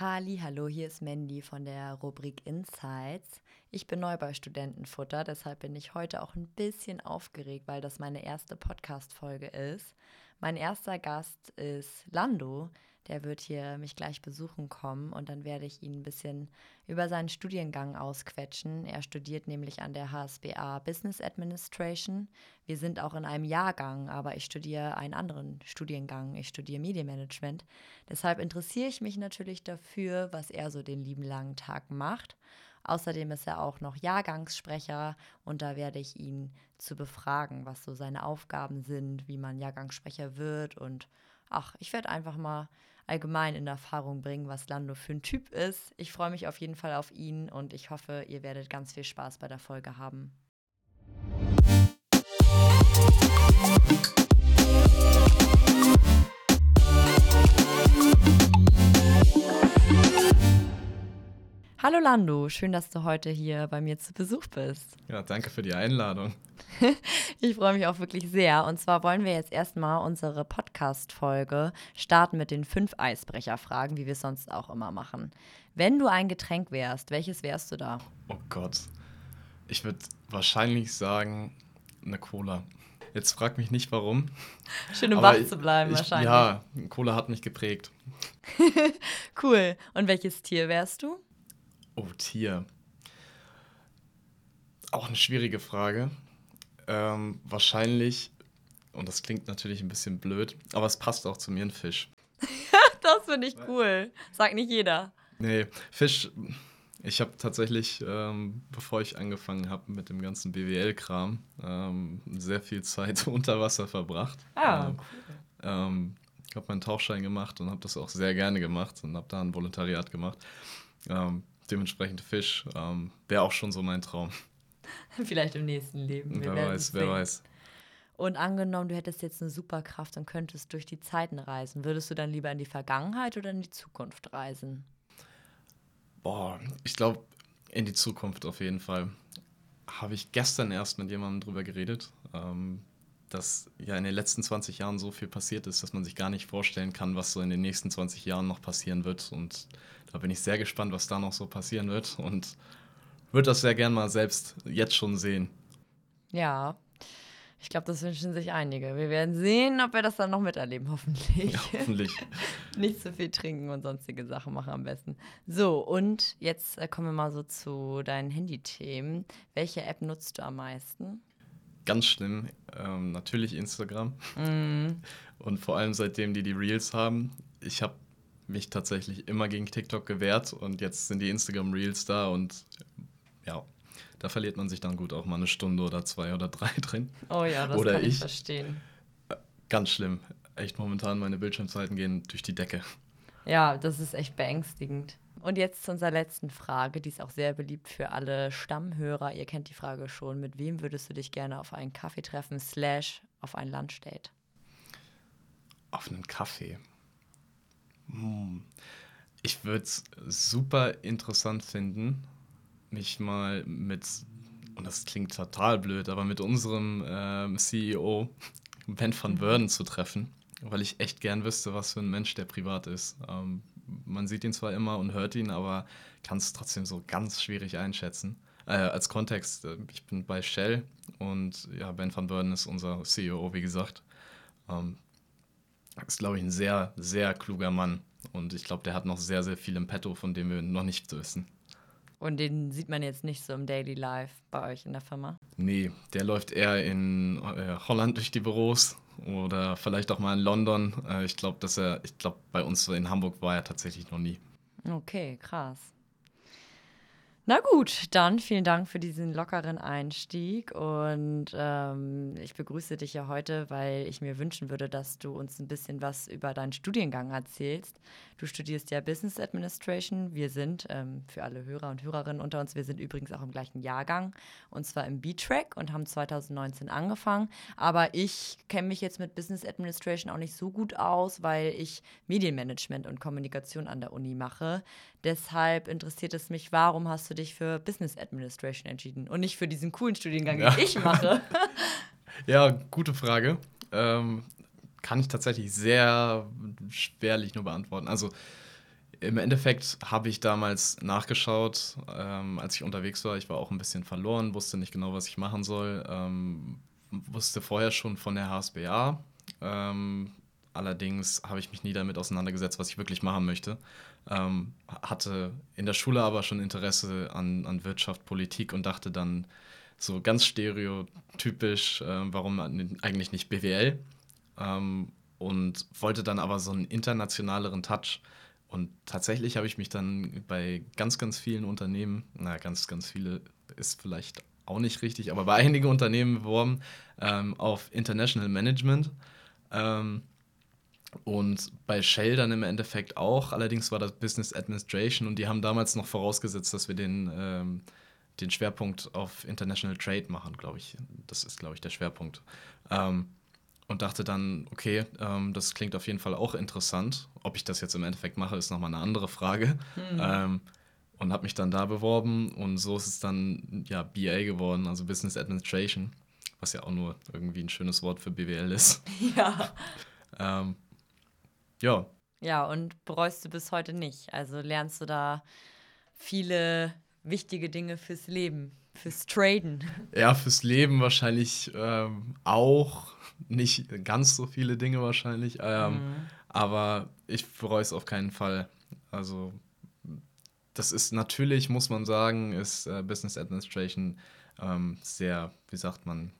Halli, hallo, hier ist Mandy von der Rubrik Insights. Ich bin neu bei Studentenfutter, deshalb bin ich heute auch ein bisschen aufgeregt, weil das meine erste Podcast-Folge ist. Mein erster Gast ist Lando. Der wird hier mich gleich besuchen kommen und dann werde ich ihn ein bisschen über seinen Studiengang ausquetschen. Er studiert nämlich an der HSBA Business Administration. Wir sind auch in einem Jahrgang, aber ich studiere einen anderen Studiengang. Ich studiere Medienmanagement. Deshalb interessiere ich mich natürlich dafür, was er so den lieben langen Tag macht. Außerdem ist er auch noch Jahrgangssprecher und da werde ich ihn zu befragen, was so seine Aufgaben sind, wie man Jahrgangssprecher wird und ach, ich werde einfach mal allgemein in Erfahrung bringen, was Lando für ein Typ ist. Ich freue mich auf jeden Fall auf ihn und ich hoffe, ihr werdet ganz viel Spaß bei der Folge haben. Hallo Lando, schön, dass du heute hier bei mir zu Besuch bist. Ja, danke für die Einladung. ich freue mich auch wirklich sehr. Und zwar wollen wir jetzt erstmal unsere Podcast-Folge starten mit den fünf Eisbrecherfragen, wie wir es sonst auch immer machen. Wenn du ein Getränk wärst, welches wärst du da? Oh Gott. Ich würde wahrscheinlich sagen, eine Cola. Jetzt frag mich nicht warum. Schön um wach zu bleiben, ich, wahrscheinlich. Ja, Cola hat mich geprägt. cool. Und welches Tier wärst du? Oh, Tier. Auch eine schwierige Frage. Ähm, wahrscheinlich, und das klingt natürlich ein bisschen blöd, aber es passt auch zu mir, ein Fisch. das finde ich cool. Sagt nicht jeder. Nee, Fisch. Ich habe tatsächlich, ähm, bevor ich angefangen habe mit dem ganzen BWL-Kram, ähm, sehr viel Zeit unter Wasser verbracht. Ah, ähm, cool. Ähm, habe meinen Tauchschein gemacht und habe das auch sehr gerne gemacht und habe da ein Volontariat gemacht. Dementsprechend Fisch ähm, wäre auch schon so mein Traum. Vielleicht im nächsten Leben. Wir wer weiß, wer weiß. Und angenommen, du hättest jetzt eine Superkraft und könntest durch die Zeiten reisen, würdest du dann lieber in die Vergangenheit oder in die Zukunft reisen? Boah, ich glaube, in die Zukunft auf jeden Fall. Habe ich gestern erst mit jemandem drüber geredet, ähm, dass ja in den letzten 20 Jahren so viel passiert ist, dass man sich gar nicht vorstellen kann, was so in den nächsten 20 Jahren noch passieren wird. Und da bin ich sehr gespannt, was da noch so passieren wird und würde das sehr gern mal selbst jetzt schon sehen. Ja, ich glaube, das wünschen sich einige. Wir werden sehen, ob wir das dann noch miterleben, hoffentlich. Ja, hoffentlich. Nicht zu viel trinken und sonstige Sachen machen am besten. So, und jetzt äh, kommen wir mal so zu deinen Handy-Themen. Welche App nutzt du am meisten? Ganz schlimm. Ähm, natürlich Instagram. Mm. Und vor allem seitdem die die Reels haben. Ich habe mich tatsächlich immer gegen TikTok gewehrt und jetzt sind die Instagram Reels da und ja, da verliert man sich dann gut auch mal eine Stunde oder zwei oder drei drin. Oh ja, das oder kann ich, ich verstehen. Ganz schlimm. Echt momentan meine Bildschirmzeiten gehen durch die Decke. Ja, das ist echt beängstigend. Und jetzt zu unserer letzten Frage, die ist auch sehr beliebt für alle Stammhörer. Ihr kennt die Frage schon. Mit wem würdest du dich gerne auf einen Kaffee treffen, slash auf ein Lunchdate? Auf einen Kaffee. Hm. Ich würde es super interessant finden, mich mal mit, und das klingt total blöd, aber mit unserem ähm, CEO, Ben van Burden, zu treffen, weil ich echt gern wüsste, was für ein Mensch der privat ist. Ähm, man sieht ihn zwar immer und hört ihn, aber kann es trotzdem so ganz schwierig einschätzen. Äh, als Kontext, äh, ich bin bei Shell und ja, Ben van Burden ist unser CEO, wie gesagt. Ähm, ist, glaube ich, ein sehr, sehr kluger Mann. Und ich glaube, der hat noch sehr, sehr viel im Petto, von dem wir noch nichts wissen. Und den sieht man jetzt nicht so im Daily Life bei euch in der Firma? Nee, der läuft eher in äh, Holland durch die Büros oder vielleicht auch mal in London. Äh, ich glaube, dass er, ich glaube, bei uns in Hamburg war er tatsächlich noch nie. Okay, krass. Na gut, dann vielen Dank für diesen lockeren Einstieg und ähm, ich begrüße dich ja heute, weil ich mir wünschen würde, dass du uns ein bisschen was über deinen Studiengang erzählst. Du studierst ja Business Administration. Wir sind, ähm, für alle Hörer und Hörerinnen unter uns, wir sind übrigens auch im gleichen Jahrgang und zwar im B-Track und haben 2019 angefangen. Aber ich kenne mich jetzt mit Business Administration auch nicht so gut aus, weil ich Medienmanagement und Kommunikation an der Uni mache. Deshalb interessiert es mich, warum hast du dich für Business Administration entschieden und nicht für diesen coolen Studiengang, ja. den ich mache? ja, gute Frage. Ähm, kann ich tatsächlich sehr schwerlich nur beantworten. Also Im Endeffekt habe ich damals nachgeschaut, ähm, als ich unterwegs war. Ich war auch ein bisschen verloren, wusste nicht genau, was ich machen soll. Ähm, wusste vorher schon von der HSBA. Ähm, allerdings habe ich mich nie damit auseinandergesetzt, was ich wirklich machen möchte. Ähm, hatte in der Schule aber schon Interesse an, an Wirtschaft, Politik und dachte dann so ganz stereotypisch, äh, warum eigentlich nicht BWL? Ähm, und wollte dann aber so einen internationaleren Touch. Und tatsächlich habe ich mich dann bei ganz, ganz vielen Unternehmen, na, ganz, ganz viele ist vielleicht auch nicht richtig, aber bei einigen Unternehmen beworben ähm, auf International Management. Ähm, und bei Shell dann im Endeffekt auch. Allerdings war das Business Administration und die haben damals noch vorausgesetzt, dass wir den, ähm, den Schwerpunkt auf International Trade machen, glaube ich. Das ist, glaube ich, der Schwerpunkt. Ähm, und dachte dann, okay, ähm, das klingt auf jeden Fall auch interessant. Ob ich das jetzt im Endeffekt mache, ist nochmal eine andere Frage. Mhm. Ähm, und habe mich dann da beworben und so ist es dann ja BA geworden, also Business Administration, was ja auch nur irgendwie ein schönes Wort für BWL ist. Ja. Ja. Ja, und bereust du bis heute nicht. Also lernst du da viele wichtige Dinge fürs Leben, fürs Traden. Ja, fürs Leben wahrscheinlich ähm, auch. Nicht ganz so viele Dinge wahrscheinlich. Ähm, mhm. Aber ich bereue es auf keinen Fall. Also, das ist natürlich, muss man sagen, ist äh, Business Administration ähm, sehr, wie sagt man,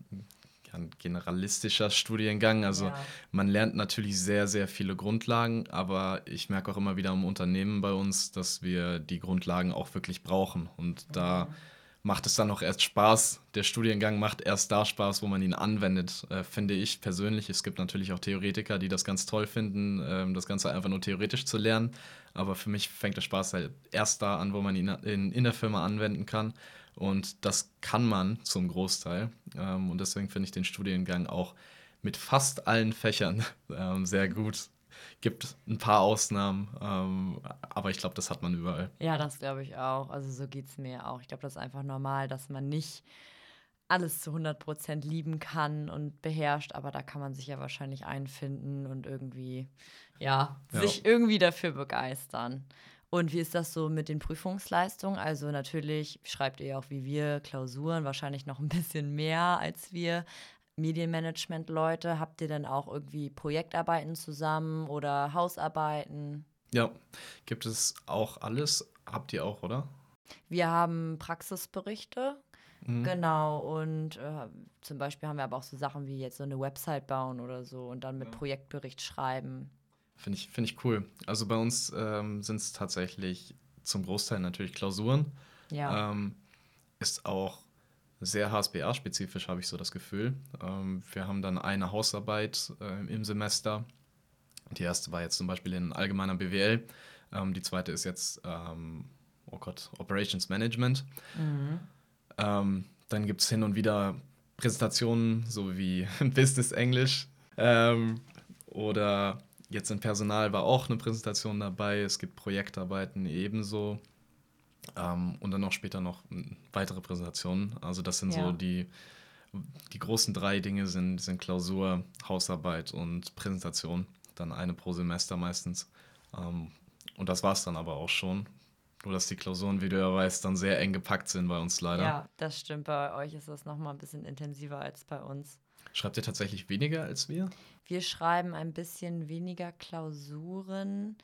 ein generalistischer Studiengang. Also ja. man lernt natürlich sehr, sehr viele Grundlagen, aber ich merke auch immer wieder im Unternehmen bei uns, dass wir die Grundlagen auch wirklich brauchen. Und da mhm. macht es dann auch erst Spaß. Der Studiengang macht erst da Spaß, wo man ihn anwendet, äh, finde ich persönlich. Es gibt natürlich auch Theoretiker, die das ganz toll finden, äh, das Ganze einfach nur theoretisch zu lernen. Aber für mich fängt der Spaß halt erst da an, wo man ihn in, in der Firma anwenden kann. Und das kann man zum Großteil. Ähm, und deswegen finde ich den Studiengang auch mit fast allen Fächern ähm, sehr gut. Gibt ein paar Ausnahmen, ähm, aber ich glaube, das hat man überall. Ja, das glaube ich auch. Also so geht es mir auch. Ich glaube, das ist einfach normal, dass man nicht alles zu 100% lieben kann und beherrscht, aber da kann man sich ja wahrscheinlich einfinden und irgendwie, ja, ja. sich irgendwie dafür begeistern. Und wie ist das so mit den Prüfungsleistungen? Also natürlich schreibt ihr auch wie wir Klausuren, wahrscheinlich noch ein bisschen mehr als wir. Medienmanagement-Leute, habt ihr denn auch irgendwie Projektarbeiten zusammen oder Hausarbeiten? Ja, gibt es auch alles. Habt ihr auch, oder? Wir haben Praxisberichte, mhm. genau. Und äh, zum Beispiel haben wir aber auch so Sachen wie jetzt so eine Website bauen oder so und dann mit ja. Projektbericht schreiben. Finde ich, find ich cool. Also bei uns ähm, sind es tatsächlich zum Großteil natürlich Klausuren. Ja. Ähm, ist auch sehr HSBA-spezifisch, habe ich so das Gefühl. Ähm, wir haben dann eine Hausarbeit äh, im Semester. Die erste war jetzt zum Beispiel in allgemeiner BWL. Ähm, die zweite ist jetzt, ähm, oh Gott, Operations Management. Mhm. Ähm, dann gibt es hin und wieder Präsentationen, so wie Business Englisch. Oder Jetzt in Personal war auch eine Präsentation dabei, es gibt Projektarbeiten ebenso. Ähm, und dann noch später noch weitere Präsentationen. Also das sind ja. so die, die großen drei Dinge sind, sind Klausur, Hausarbeit und Präsentation. Dann eine pro Semester meistens. Ähm, und das war es dann aber auch schon. Nur dass die Klausuren, wie du ja weißt, dann sehr eng gepackt sind bei uns leider. Ja, das stimmt. Bei euch ist das nochmal ein bisschen intensiver als bei uns. Schreibt ihr tatsächlich weniger als wir? Wir schreiben ein bisschen weniger Klausuren.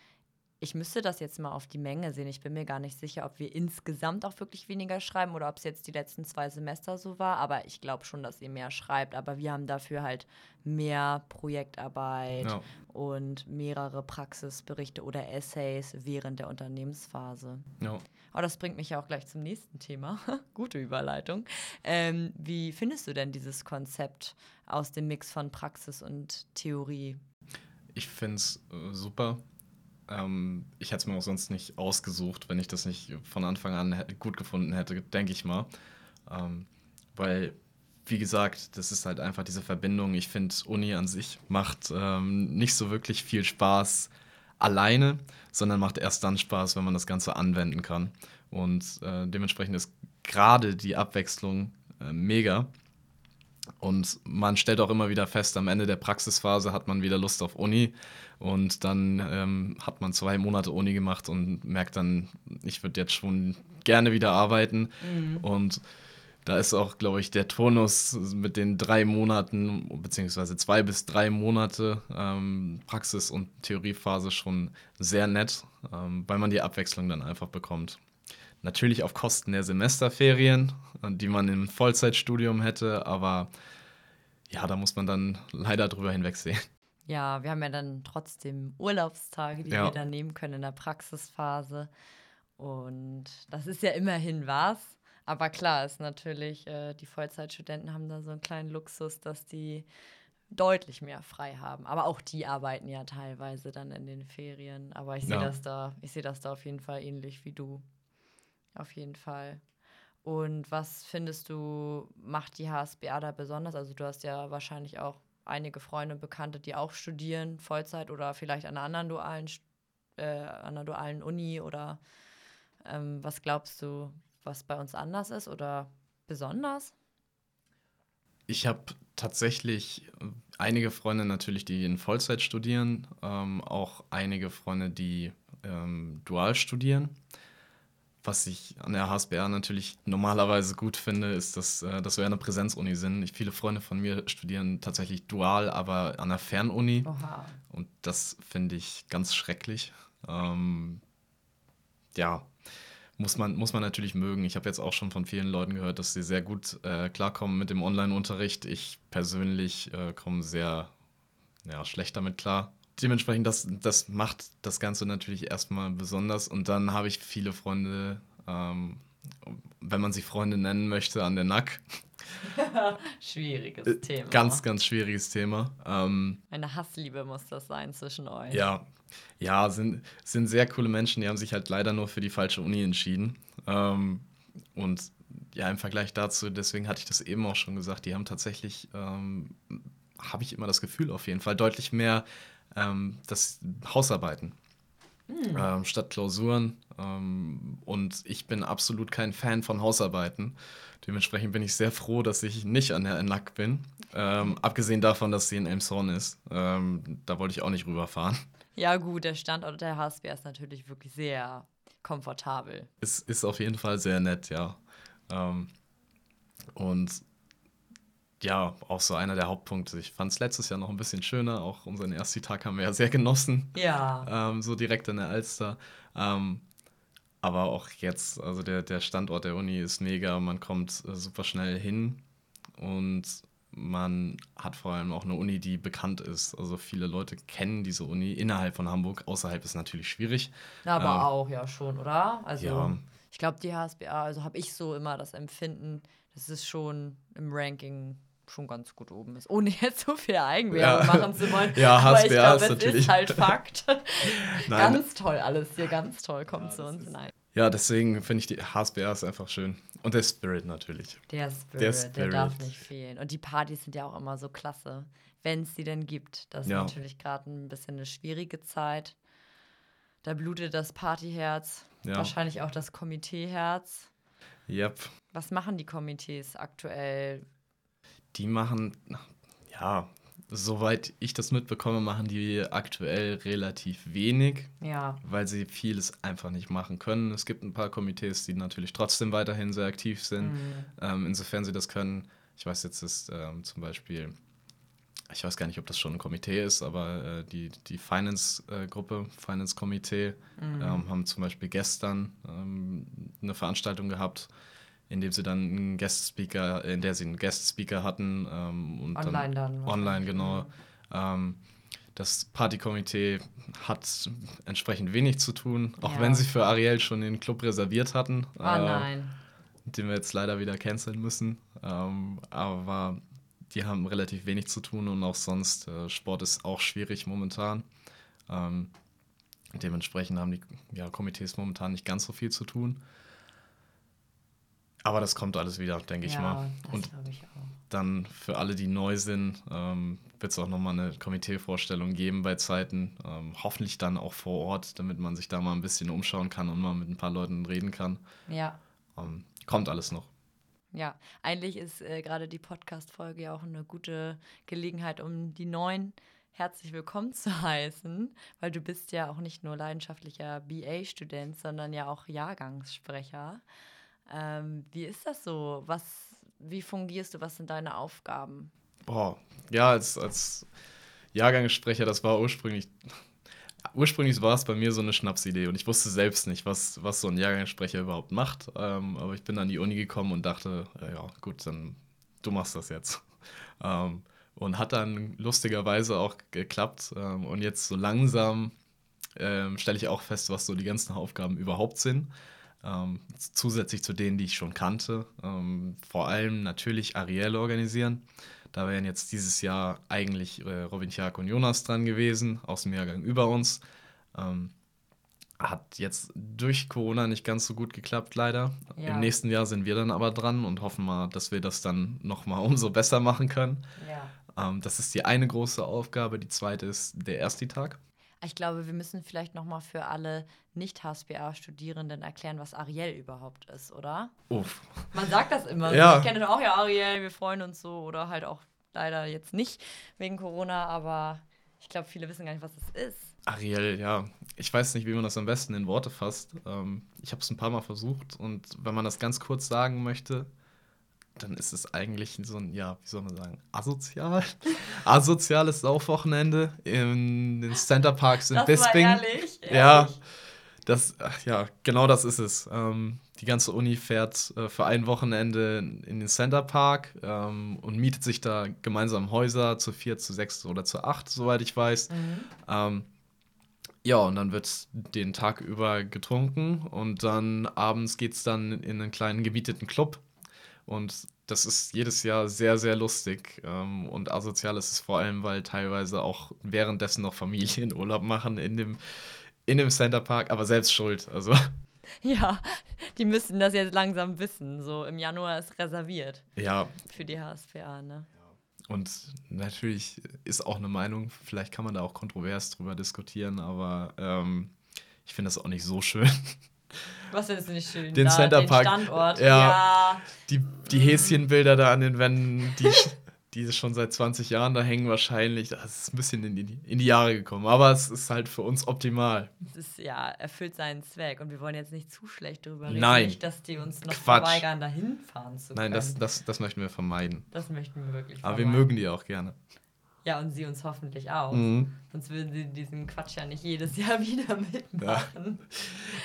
Ich müsste das jetzt mal auf die Menge sehen. Ich bin mir gar nicht sicher, ob wir insgesamt auch wirklich weniger schreiben oder ob es jetzt die letzten zwei Semester so war. Aber ich glaube schon, dass ihr mehr schreibt. Aber wir haben dafür halt mehr Projektarbeit ja. und mehrere Praxisberichte oder Essays während der Unternehmensphase. Ja. Aber das bringt mich ja auch gleich zum nächsten Thema. Gute Überleitung. Ähm, wie findest du denn dieses Konzept aus dem Mix von Praxis und Theorie? Ich finde es äh, super. Ähm, ich hätte es mir auch sonst nicht ausgesucht, wenn ich das nicht von Anfang an gut gefunden hätte, denke ich mal. Ähm, weil, wie gesagt, das ist halt einfach diese Verbindung. Ich finde, Uni an sich macht ähm, nicht so wirklich viel Spaß alleine, sondern macht erst dann Spaß, wenn man das Ganze anwenden kann. Und äh, dementsprechend ist gerade die Abwechslung äh, mega. Und man stellt auch immer wieder fest, am Ende der Praxisphase hat man wieder Lust auf Uni. Und dann ähm, hat man zwei Monate Uni gemacht und merkt dann, ich würde jetzt schon gerne wieder arbeiten. Mhm. Und da ist auch, glaube ich, der Turnus mit den drei Monaten, beziehungsweise zwei bis drei Monate ähm, Praxis- und Theoriephase schon sehr nett, ähm, weil man die Abwechslung dann einfach bekommt. Natürlich auf Kosten der Semesterferien, die man im Vollzeitstudium hätte, aber ja, da muss man dann leider drüber hinwegsehen. Ja, wir haben ja dann trotzdem Urlaubstage, die ja. wir dann nehmen können in der Praxisphase. Und das ist ja immerhin was. Aber klar ist natürlich, äh, die Vollzeitstudenten haben da so einen kleinen Luxus, dass die deutlich mehr frei haben. Aber auch die arbeiten ja teilweise dann in den Ferien. Aber ich sehe ja. das da, ich sehe das da auf jeden Fall ähnlich wie du. Auf jeden Fall. Und was findest du, macht die HSBA da besonders? Also du hast ja wahrscheinlich auch einige Freunde und Bekannte, die auch studieren, Vollzeit oder vielleicht an einer anderen dualen, äh, an einer dualen Uni oder ähm, was glaubst du, was bei uns anders ist oder besonders? Ich habe tatsächlich einige Freunde natürlich, die in Vollzeit studieren, ähm, auch einige Freunde, die ähm, dual studieren. Was ich an der HSBR natürlich normalerweise gut finde, ist, dass, äh, dass wir eine Präsenzuni sind. Ich, viele Freunde von mir studieren tatsächlich dual, aber an der Fernuni. Oha. Und das finde ich ganz schrecklich. Ähm, ja, muss man, muss man natürlich mögen. Ich habe jetzt auch schon von vielen Leuten gehört, dass sie sehr gut äh, klarkommen mit dem Online-Unterricht. Ich persönlich äh, komme sehr ja, schlecht damit klar dementsprechend, das, das macht das Ganze natürlich erstmal besonders. Und dann habe ich viele Freunde, ähm, wenn man sie Freunde nennen möchte, an der Nack. schwieriges äh, Thema. Ganz, ganz schwieriges Thema. Ähm, Eine Hassliebe muss das sein zwischen euch. Ja, ja, sind, sind sehr coole Menschen, die haben sich halt leider nur für die falsche Uni entschieden. Ähm, und ja, im Vergleich dazu, deswegen hatte ich das eben auch schon gesagt, die haben tatsächlich, ähm, habe ich immer das Gefühl auf jeden Fall, deutlich mehr ähm, das Hausarbeiten hm. ähm, statt Klausuren. Ähm, und ich bin absolut kein Fan von Hausarbeiten. Dementsprechend bin ich sehr froh, dass ich nicht an der NLAC bin. Ähm, abgesehen davon, dass sie in Elmshorn ist. Ähm, da wollte ich auch nicht rüberfahren. Ja, gut, der Standort der HSB ist natürlich wirklich sehr komfortabel. Es ist auf jeden Fall sehr nett, ja. Ähm, und ja, auch so einer der Hauptpunkte. Ich fand es letztes Jahr noch ein bisschen schöner. Auch unseren ersten Tag haben wir ja sehr genossen. Ja. Ähm, so direkt in der Alster. Ähm, aber auch jetzt, also der, der Standort der Uni ist mega. Man kommt äh, super schnell hin und man hat vor allem auch eine Uni, die bekannt ist. Also viele Leute kennen diese Uni innerhalb von Hamburg. Außerhalb ist natürlich schwierig. Aber ähm, auch ja schon, oder? Also ja. ich glaube, die HSBA, also habe ich so immer das Empfinden, das ist schon im Ranking schon ganz gut oben ist. Ohne jetzt so viel Eigenwerbung ja. machen zu wollen. Ja, Aber HSBR ich glaube, es natürlich. ist halt Fakt. ganz toll alles hier, ganz toll kommt ja, zu uns. Nein. Ja, deswegen finde ich die HSBR ist einfach schön. Und der Spirit natürlich. Der Spirit, der, Spirit. der darf nicht fehlen. Und die Partys sind ja auch immer so klasse, wenn es sie denn gibt. Das ist ja. natürlich gerade ein bisschen eine schwierige Zeit. Da blutet das Partyherz, ja. wahrscheinlich auch das Komiteeherz. Yep. Was machen die Komitees aktuell? Die machen, ja, soweit ich das mitbekomme, machen die aktuell relativ wenig, ja. weil sie vieles einfach nicht machen können. Es gibt ein paar Komitees, die natürlich trotzdem weiterhin sehr aktiv sind, mhm. ähm, insofern sie das können. Ich weiß jetzt ist ähm, zum Beispiel, ich weiß gar nicht, ob das schon ein Komitee ist, aber äh, die, die Finance-Gruppe, äh, Finance-Komitee, mhm. ähm, haben zum Beispiel gestern ähm, eine Veranstaltung gehabt, in dem sie dann einen Guest-Speaker, in der sie einen Guest-Speaker hatten. Ähm, und online dann. dann online, genau. Ähm, das Partykomitee hat entsprechend wenig zu tun, auch ja. wenn sie für Ariel schon den Club reserviert hatten. Oh äh, nein. Den wir jetzt leider wieder canceln müssen. Ähm, aber die haben relativ wenig zu tun und auch sonst, äh, Sport ist auch schwierig momentan. Ähm, dementsprechend haben die ja, Komitees momentan nicht ganz so viel zu tun. Aber das kommt alles wieder, denke ja, ich mal. Und ich dann für alle, die neu sind, ähm, wird es auch nochmal eine Komiteevorstellung geben bei Zeiten. Ähm, hoffentlich dann auch vor Ort, damit man sich da mal ein bisschen umschauen kann und mal mit ein paar Leuten reden kann. Ja. Ähm, kommt alles noch. Ja, eigentlich ist äh, gerade die Podcast-Folge ja auch eine gute Gelegenheit, um die neuen herzlich willkommen zu heißen, weil du bist ja auch nicht nur leidenschaftlicher BA-Student, sondern ja auch Jahrgangssprecher. Ähm, wie ist das so? Was, wie fungierst du? Was sind deine Aufgaben? Boah, ja, als, als Jahrgangssprecher, das war ursprünglich ursprünglich war es bei mir so eine Schnapsidee und ich wusste selbst nicht, was, was so ein Jahrgangssprecher überhaupt macht. Ähm, aber ich bin an die Uni gekommen und dachte, ja, gut, dann du machst das jetzt. Ähm, und hat dann lustigerweise auch geklappt. Ähm, und jetzt so langsam ähm, stelle ich auch fest, was so die ganzen Aufgaben überhaupt sind. Ähm, zusätzlich zu denen, die ich schon kannte. Ähm, vor allem natürlich Ariel organisieren. Da wären jetzt dieses Jahr eigentlich äh, Robin Tjag und Jonas dran gewesen, aus dem Jahrgang über uns. Ähm, hat jetzt durch Corona nicht ganz so gut geklappt, leider. Ja. Im nächsten Jahr sind wir dann aber dran und hoffen mal, dass wir das dann nochmal umso besser machen können. Ja. Ähm, das ist die eine große Aufgabe. Die zweite ist der Ersti-Tag. Ich glaube, wir müssen vielleicht nochmal für alle Nicht-HSBA-Studierenden erklären, was Ariel überhaupt ist, oder? Uff. Man sagt das immer. Ja. Ich kenne auch ja Ariel, wir freuen uns so. Oder halt auch leider jetzt nicht wegen Corona, aber ich glaube, viele wissen gar nicht, was das ist. Ariel, ja. Ich weiß nicht, wie man das am besten in Worte fasst. Ähm, ich habe es ein paar Mal versucht und wenn man das ganz kurz sagen möchte, dann ist es eigentlich so ein, ja, wie soll man sagen, asozial. Asoziales Saufwochenende in den Center Parks in das Bisping. War ehrlich, ehrlich. Ja, das, ja, genau das ist es. Ähm, die ganze Uni fährt äh, für ein Wochenende in den Center Park ähm, und mietet sich da gemeinsam Häuser zu vier, zu sechs oder zu acht, soweit ich weiß. Mhm. Ähm, ja, und dann wird den Tag über getrunken und dann abends geht es dann in einen kleinen gemieteten Club und das ist jedes Jahr sehr, sehr lustig. Ähm, und asozial ist es vor allem, weil teilweise auch währenddessen noch Familien Urlaub machen in dem, in dem Center Park, aber selbst schuld. Also. Ja, die müssten das jetzt langsam wissen. So im Januar ist reserviert. Ja. Für die HSPA, ne? Und natürlich ist auch eine Meinung, vielleicht kann man da auch kontrovers drüber diskutieren, aber ähm, ich finde das auch nicht so schön. Was findest du nicht schön? Den da, Center Park. Den Standort. Ja. ja. Die, die Häschenbilder da an den Wänden, die, die schon seit 20 Jahren da hängen, wahrscheinlich. Das ist ein bisschen in die, in die Jahre gekommen. Aber es ist halt für uns optimal. Es ist ja, erfüllt seinen Zweck. Und wir wollen jetzt nicht zu schlecht darüber reden. Nein. Nicht, dass die uns noch Quatsch. verweigern, dahin fahren zu können. Nein, das, das, das möchten wir vermeiden. Das möchten wir wirklich vermeiden. Aber wir mögen die auch gerne. Ja, und sie uns hoffentlich auch. Mhm. Sonst würden sie diesen Quatsch ja nicht jedes Jahr wieder mitmachen. Ja.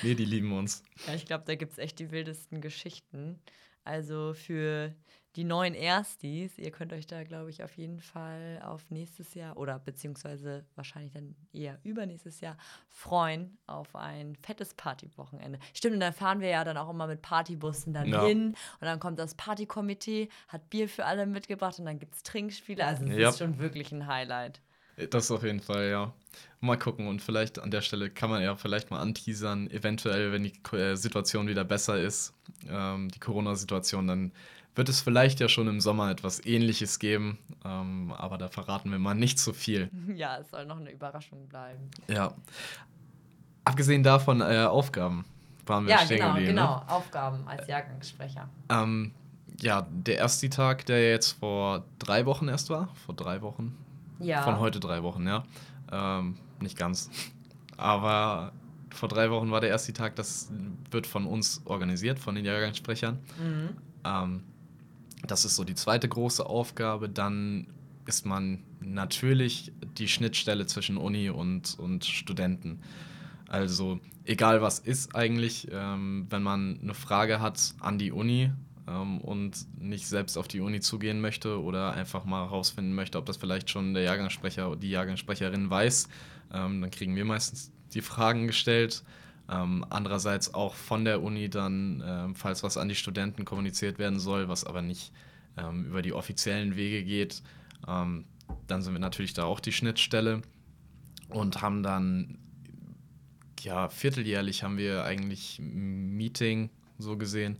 Nee, die lieben uns. Ja, ich glaube, da gibt es echt die wildesten Geschichten. Also für die neuen Erstis, ihr könnt euch da, glaube ich, auf jeden Fall auf nächstes Jahr oder beziehungsweise wahrscheinlich dann eher übernächstes Jahr freuen auf ein fettes Partywochenende. Stimmt, und dann fahren wir ja dann auch immer mit Partybussen dann ja. hin und dann kommt das Partykomitee, hat Bier für alle mitgebracht und dann gibt es Trinkspiele. Also es ja. ist schon wirklich ein Highlight. Das auf jeden Fall, ja. Mal gucken und vielleicht an der Stelle kann man ja vielleicht mal anteasern, eventuell, wenn die äh, Situation wieder besser ist, ähm, die Corona-Situation, dann wird es vielleicht ja schon im Sommer etwas Ähnliches geben, ähm, aber da verraten wir mal nicht so viel. Ja, es soll noch eine Überraschung bleiben. Ja. Abgesehen davon, äh, Aufgaben waren wir ja, stehen genau, geblieben. Genau, ne? Aufgaben als Jahrgangssprecher. Ähm, ja, der erste Tag, der jetzt vor drei Wochen erst war, vor drei Wochen. Ja. Von heute drei Wochen, ja. Ähm, nicht ganz. Aber vor drei Wochen war der erste Tag, das wird von uns organisiert, von den Jahrgangssprechern. Mhm. Ähm, das ist so die zweite große Aufgabe. Dann ist man natürlich die Schnittstelle zwischen Uni und, und Studenten. Also egal was ist eigentlich, ähm, wenn man eine Frage hat an die Uni ähm, und nicht selbst auf die Uni zugehen möchte oder einfach mal herausfinden möchte, ob das vielleicht schon der Jahrgangssprecher oder die Jahrgangssprecherin weiß, ähm, dann kriegen wir meistens die Fragen gestellt. Ähm, andererseits auch von der Uni dann, ähm, falls was an die Studenten kommuniziert werden soll, was aber nicht ähm, über die offiziellen Wege geht, ähm, dann sind wir natürlich da auch die Schnittstelle und haben dann, ja, vierteljährlich haben wir eigentlich ein Meeting so gesehen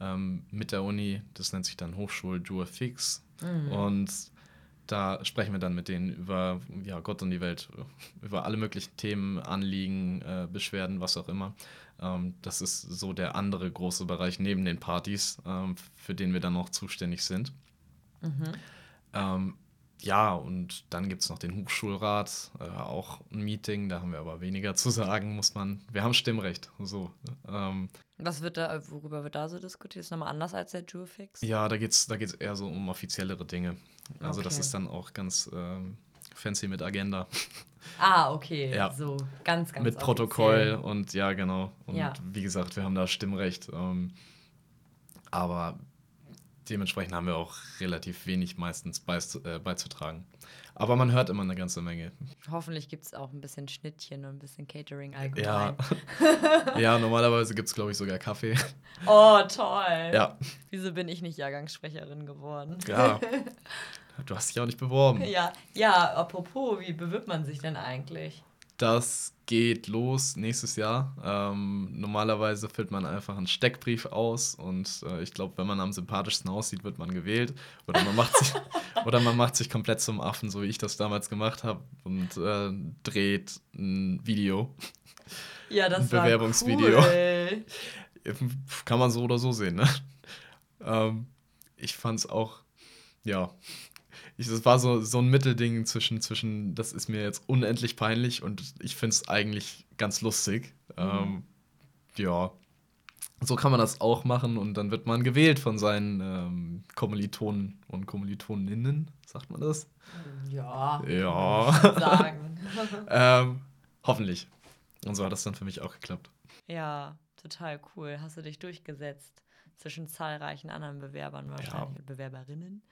ähm, mit der Uni. Das nennt sich dann Hochschul Dual Fix. Mhm. Und da sprechen wir dann mit denen über ja, Gott und die Welt, über alle möglichen Themen, Anliegen, äh, Beschwerden, was auch immer. Ähm, das ist so der andere große Bereich neben den Partys, ähm, für den wir dann noch zuständig sind. Mhm. Ähm, ja, und dann gibt es noch den Hochschulrat, äh, auch ein Meeting, da haben wir aber weniger zu sagen, muss man. Wir haben Stimmrecht. So, ähm, Was wird da, worüber wird da so diskutiert? Ist nochmal anders als der Jurfix? Ja, da geht es da geht's eher so um offiziellere Dinge. Also okay. das ist dann auch ganz ähm, fancy mit Agenda. Ah, okay. Ja. So ganz, ganz. Mit Protokoll und ja, genau. Und ja. wie gesagt, wir haben da Stimmrecht. Ähm, aber dementsprechend haben wir auch relativ wenig meistens äh, beizutragen. Aber man hört immer eine ganze Menge. Hoffentlich gibt es auch ein bisschen Schnittchen und ein bisschen Catering allgemein. Ja, ja normalerweise gibt es, glaube ich, sogar Kaffee. Oh, toll. Ja. Wieso bin ich nicht Jahrgangssprecherin geworden? Ja. Du hast dich auch nicht beworben. Ja, ja, apropos, wie bewirbt man sich denn eigentlich? Das geht los nächstes Jahr. Ähm, normalerweise füllt man einfach einen Steckbrief aus und äh, ich glaube, wenn man am sympathischsten aussieht, wird man gewählt. Oder man macht sich, oder man macht sich komplett zum Affen, so wie ich das damals gemacht habe und äh, dreht ein Video. Ja, das ein Bewerbungsvideo. Cool. Kann man so oder so sehen, ne? Ähm, ich fand es auch, ja, ich, das war so, so ein Mittelding zwischen, zwischen, das ist mir jetzt unendlich peinlich und ich finde es eigentlich ganz lustig. Mhm. Ähm, ja, so kann man das auch machen und dann wird man gewählt von seinen ähm, Kommilitonen und Kommilitoninnen, sagt man das? Ja. Ja. Sagen. ähm, hoffentlich. Und so hat das dann für mich auch geklappt. Ja, total cool. Hast du dich durchgesetzt zwischen zahlreichen anderen Bewerbern wahrscheinlich ja. Bewerberinnen.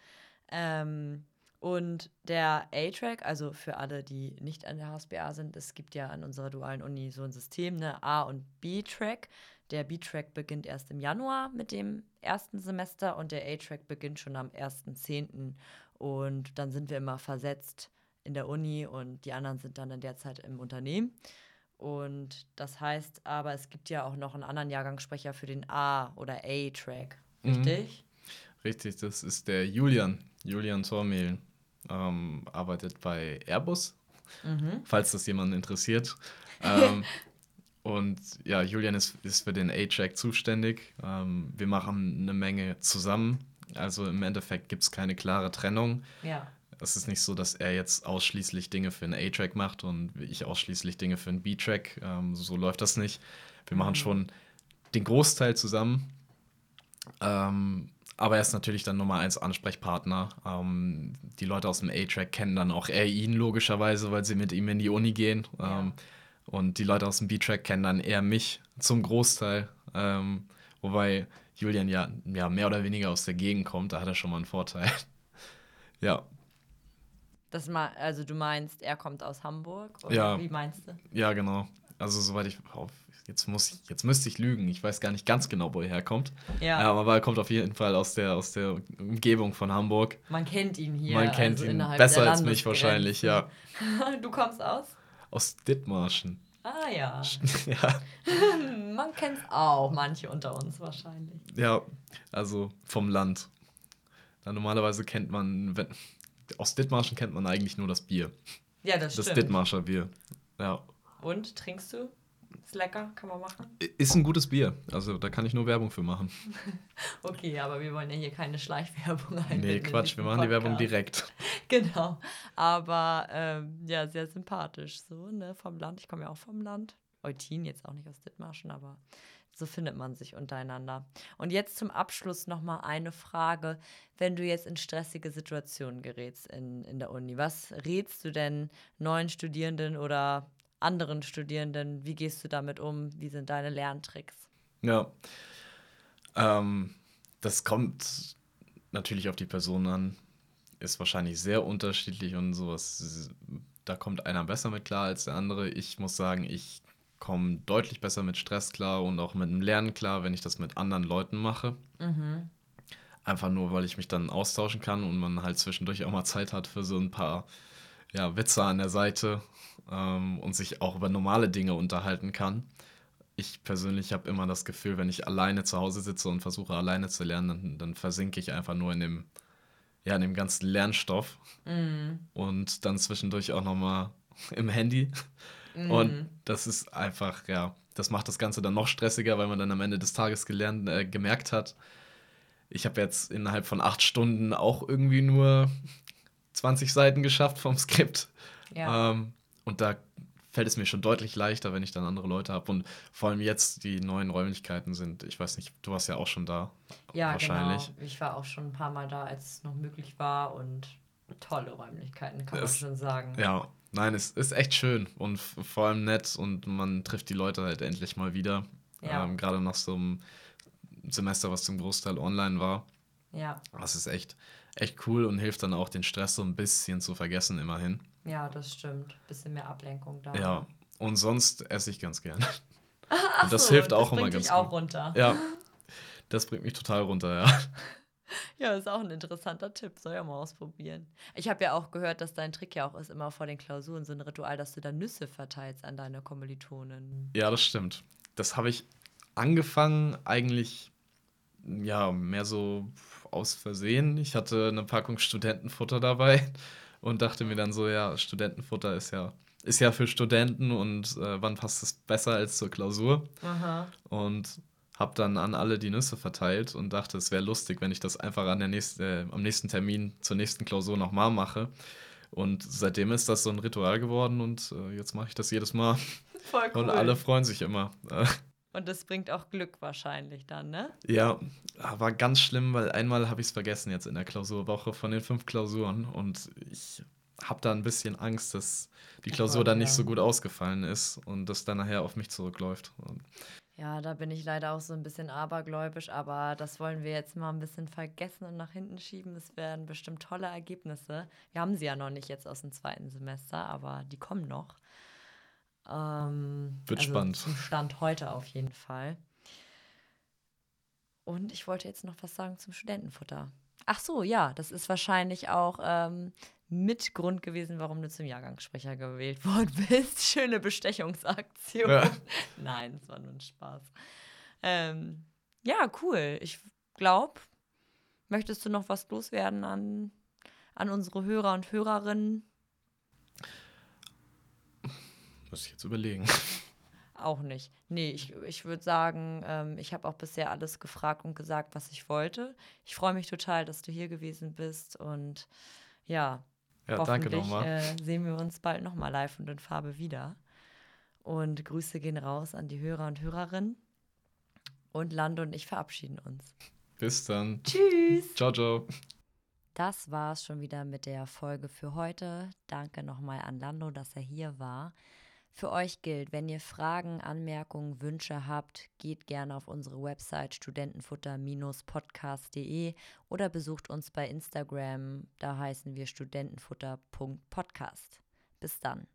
Ähm, und der A-Track, also für alle, die nicht an der HSBA sind, es gibt ja an unserer dualen Uni so ein System, ne A- und B-Track. Der B-Track beginnt erst im Januar mit dem ersten Semester und der A-Track beginnt schon am 1.10. Und dann sind wir immer versetzt in der Uni und die anderen sind dann in der Zeit im Unternehmen. Und das heißt aber, es gibt ja auch noch einen anderen Jahrgangssprecher für den A- oder A-Track. Mhm. Richtig? Mhm. Richtig, das ist der Julian, Julian Tormehlen ähm, arbeitet bei Airbus, mhm. falls das jemanden interessiert. ähm, und ja, Julian ist, ist für den A-Track zuständig. Ähm, wir machen eine Menge zusammen. Also im Endeffekt gibt es keine klare Trennung. Ja. Es ist nicht so, dass er jetzt ausschließlich Dinge für einen A-Track macht und ich ausschließlich Dinge für einen B-Track. Ähm, so läuft das nicht. Wir mhm. machen schon den Großteil zusammen. Ähm, aber er ist natürlich dann Nummer eins Ansprechpartner. Ähm, die Leute aus dem A-Track kennen dann auch eher ihn logischerweise, weil sie mit ihm in die Uni gehen. Ja. Ähm, und die Leute aus dem B-Track kennen dann eher mich zum Großteil. Ähm, wobei Julian ja, ja mehr oder weniger aus der Gegend kommt, da hat er schon mal einen Vorteil. ja. Das mal, also du meinst, er kommt aus Hamburg? Oder ja. wie meinst du? Ja, genau. Also soweit ich auf jetzt muss jetzt müsste ich lügen. Ich weiß gar nicht ganz genau, wo er herkommt. Ja. Ähm, aber er kommt auf jeden Fall aus der, aus der Umgebung von Hamburg. Man kennt ihn hier. Man kennt also ihn besser als mich wahrscheinlich, ja. du kommst aus? Aus Dithmarschen. Ah ja. ja. Man kennt es auch, manche unter uns wahrscheinlich. Ja, also vom Land. Na, normalerweise kennt man, wenn, aus Dithmarschen kennt man eigentlich nur das Bier. Ja, das, das stimmt. Das Dithmarscher Bier. Ja. Und trinkst du? Ist lecker, kann man machen. Ist ein gutes Bier. Also da kann ich nur Werbung für machen. okay, aber wir wollen ja hier keine Schleichwerbung einbinden. Nee, Quatsch, wir machen Podcast. die Werbung direkt. genau. Aber ähm, ja, sehr sympathisch so, ne? Vom Land. Ich komme ja auch vom Land. Eutin, jetzt auch nicht aus Dithmarschen, aber so findet man sich untereinander. Und jetzt zum Abschluss nochmal eine Frage. Wenn du jetzt in stressige Situationen gerätst in, in der Uni, was rätst du denn neuen Studierenden oder anderen Studierenden? Wie gehst du damit um? Wie sind deine Lerntricks? Ja, ähm, das kommt natürlich auf die Person an. Ist wahrscheinlich sehr unterschiedlich und sowas. Da kommt einer besser mit klar als der andere. Ich muss sagen, ich komme deutlich besser mit Stress klar und auch mit dem Lernen klar, wenn ich das mit anderen Leuten mache. Mhm. Einfach nur, weil ich mich dann austauschen kann und man halt zwischendurch auch mal Zeit hat für so ein paar ja, Witze an der Seite ähm, und sich auch über normale Dinge unterhalten kann. Ich persönlich habe immer das Gefühl, wenn ich alleine zu Hause sitze und versuche alleine zu lernen, dann, dann versinke ich einfach nur in dem, ja, in dem ganzen Lernstoff. Mhm. Und dann zwischendurch auch nochmal im Handy. Mhm. Und das ist einfach, ja, das macht das Ganze dann noch stressiger, weil man dann am Ende des Tages gelernt, äh, gemerkt hat, ich habe jetzt innerhalb von acht Stunden auch irgendwie nur 20 Seiten geschafft vom Skript. Ja. Ähm, und da fällt es mir schon deutlich leichter, wenn ich dann andere Leute habe. Und vor allem jetzt die neuen Räumlichkeiten sind, ich weiß nicht, du warst ja auch schon da. ja, wahrscheinlich. genau. Ich war auch schon ein paar Mal da, als es noch möglich war und tolle Räumlichkeiten, kann Es- man schon sagen. Ja, nein, es ist echt schön und vor allem nett und man trifft die Leute halt endlich mal wieder. Ja. Ähm, Gerade nach so einem Semester, was zum Großteil online war. Ja, Das ist echt, echt cool und hilft dann auch, den Stress so ein bisschen zu vergessen, immerhin. ja, das stimmt. Bisschen mehr Ablenkung da. Ja, und sonst esse ich ganz gern. Ach Und das so, hilft auch das immer bringt ganz dich auch gut. runter. Ja, das bringt mich total runter, ja. Ja, ist auch ein interessanter Tipp. Soll ja mal ausprobieren. Ich habe ja auch gehört, dass dein Trick ja auch ist, immer vor den Klausuren so ein Ritual, dass du da Nüsse verteilst an deine Kommilitonen. Ja, das stimmt. Das habe ich angefangen eigentlich, ja, mehr so aus Versehen. Ich hatte eine Packung Studentenfutter dabei und dachte mir dann so, ja, Studentenfutter ist ja, ist ja für Studenten und äh, wann passt es besser als zur Klausur? Aha. Und habe dann an alle die Nüsse verteilt und dachte, es wäre lustig, wenn ich das einfach an der nächsten, äh, am nächsten Termin zur nächsten Klausur nochmal mache. Und seitdem ist das so ein Ritual geworden und äh, jetzt mache ich das jedes Mal. Voll cool. Und alle freuen sich immer. Und das bringt auch Glück wahrscheinlich dann, ne? ja, war ganz schlimm, weil einmal habe ich es vergessen jetzt in der Klausurwoche von den fünf Klausuren und ich habe da ein bisschen Angst, dass die Klausur dann nicht so gut ausgefallen ist und das dann nachher auf mich zurückläuft. Und Ja, da bin ich leider auch so ein bisschen abergläubisch, aber das wollen wir jetzt mal ein bisschen vergessen und nach hinten schieben. Es werden bestimmt tolle Ergebnisse. Wir haben sie ja noch nicht jetzt aus dem zweiten Semester, aber die kommen noch. Ähm, Wird also spannend. Zum Stand heute auf jeden Fall. Und ich wollte jetzt noch was sagen zum Studentenfutter. Ach so, ja, das ist wahrscheinlich auch ähm, mit Grund gewesen, warum du zum Jahrgangssprecher gewählt worden bist. Schöne Bestechungsaktion. Ja. Nein, es war nur ein Spaß. Ähm, ja, cool. Ich glaube, möchtest du noch was loswerden an, an unsere Hörer und Hörerinnen? Muss ich jetzt überlegen. Auch nicht. Nee, ich, ich würde sagen, ähm, ich habe auch bisher alles gefragt und gesagt, was ich wollte. Ich freue mich total, dass du hier gewesen bist und ja, Ja, danke hoffentlich nochmal. äh, sehen wir uns bald nochmal live und in Farbe wieder. Und Grüße gehen raus an die Hörer und Hörerinnen. Und Lando und ich verabschieden uns. Bis dann. Tschüss! Ciao, ciao. Das war's schon wieder mit der Folge für heute. Danke nochmal an Lando, dass er hier war. Für euch gilt, wenn ihr Fragen, Anmerkungen, Wünsche habt, geht gerne auf unsere Website studentenfutter-podcast.de oder besucht uns bei Instagram. Da heißen wir studentenfutter.podcast. Bis dann.